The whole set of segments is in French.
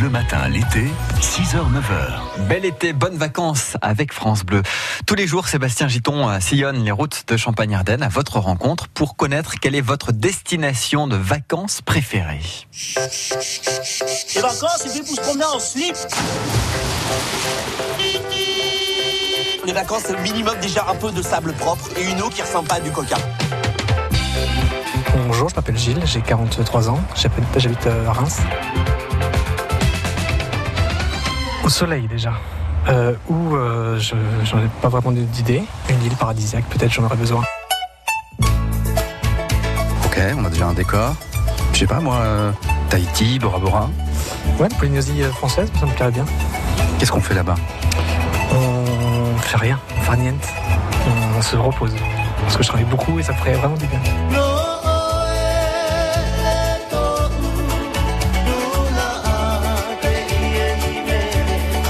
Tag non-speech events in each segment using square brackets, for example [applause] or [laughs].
Bleu Matin l'été, 6h, 9h. Bel été, bonnes vacances avec France Bleu. Tous les jours, Sébastien Giton sillonne les routes de Champagne-Ardenne à votre rencontre pour connaître quelle est votre destination de vacances préférée. Les vacances, c'est fait pour se promener en slip. Les vacances, c'est le minimum déjà un peu de sable propre et une eau qui ressemble pas à du coca. Bonjour, je m'appelle Gilles, j'ai 43 ans, j'habite j'habite, euh, à Reims. Au soleil déjà. Euh, où euh, je j'en ai pas vraiment d'idée. Une île paradisiaque, peut-être j'en aurais besoin. Ok, on a déjà un décor. Je sais pas moi, euh, Tahiti, Bora Bora. Ouais, la Polynésie euh, française, ça me plairait bien. Qu'est-ce qu'on fait là-bas? On fait rien, on fait rien. On, on se repose. Parce que je travaille beaucoup et ça ferait vraiment du bien.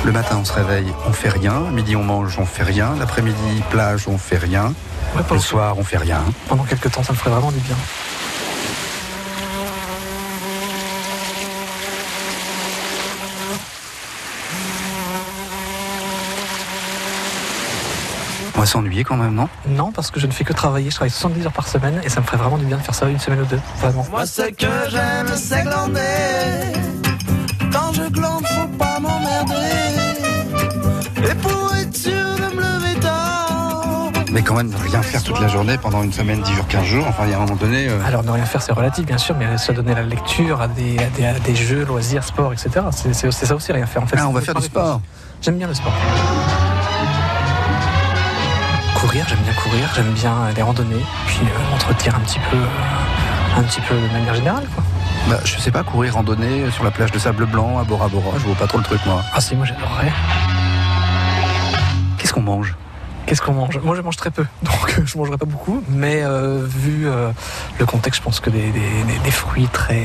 Le matin, on se réveille, on fait rien. Midi, on mange, on fait rien. L'après-midi, plage, on fait rien. Ouais, Le soir, on fait rien. pendant quelques temps, ça me ferait vraiment du bien. On va s'ennuyer quand même, non? Non, parce que je ne fais que travailler, je travaille 70 heures par semaine et ça me ferait vraiment du bien de faire ça une semaine ou deux, vraiment. Moi, ce que j'aime, c'est glander. Quand je glande, faut pas Mais quand même, rien faire toute la journée pendant une semaine, 10 jours, 15 jours. Enfin, il y a un moment donné. euh, Alors ne rien faire c'est relatif bien sûr, mais se donner à la lecture, à des, à des, à des jeux, loisirs, sport, etc. C'est ça aussi rien faire en fait. Ah, on va faire du sport. J'aime bien le sport. Courir, j'aime bien courir, j'aime bien les randonnées, puis euh, m'entretenir un petit peu, euh, un petit peu de manière générale quoi. Bah, je sais pas, courir, randonner sur la plage de sable blanc à Bora Bora. Je vois pas trop le truc, moi. Ah si, moi j'adorerais. Qu'est-ce qu'on mange? Qu'est-ce qu'on mange? Moi je mange très peu, [laughs] donc euh, je mangerai pas beaucoup, mais euh, vu euh, le contexte, je pense que des, des- des- des fruits très,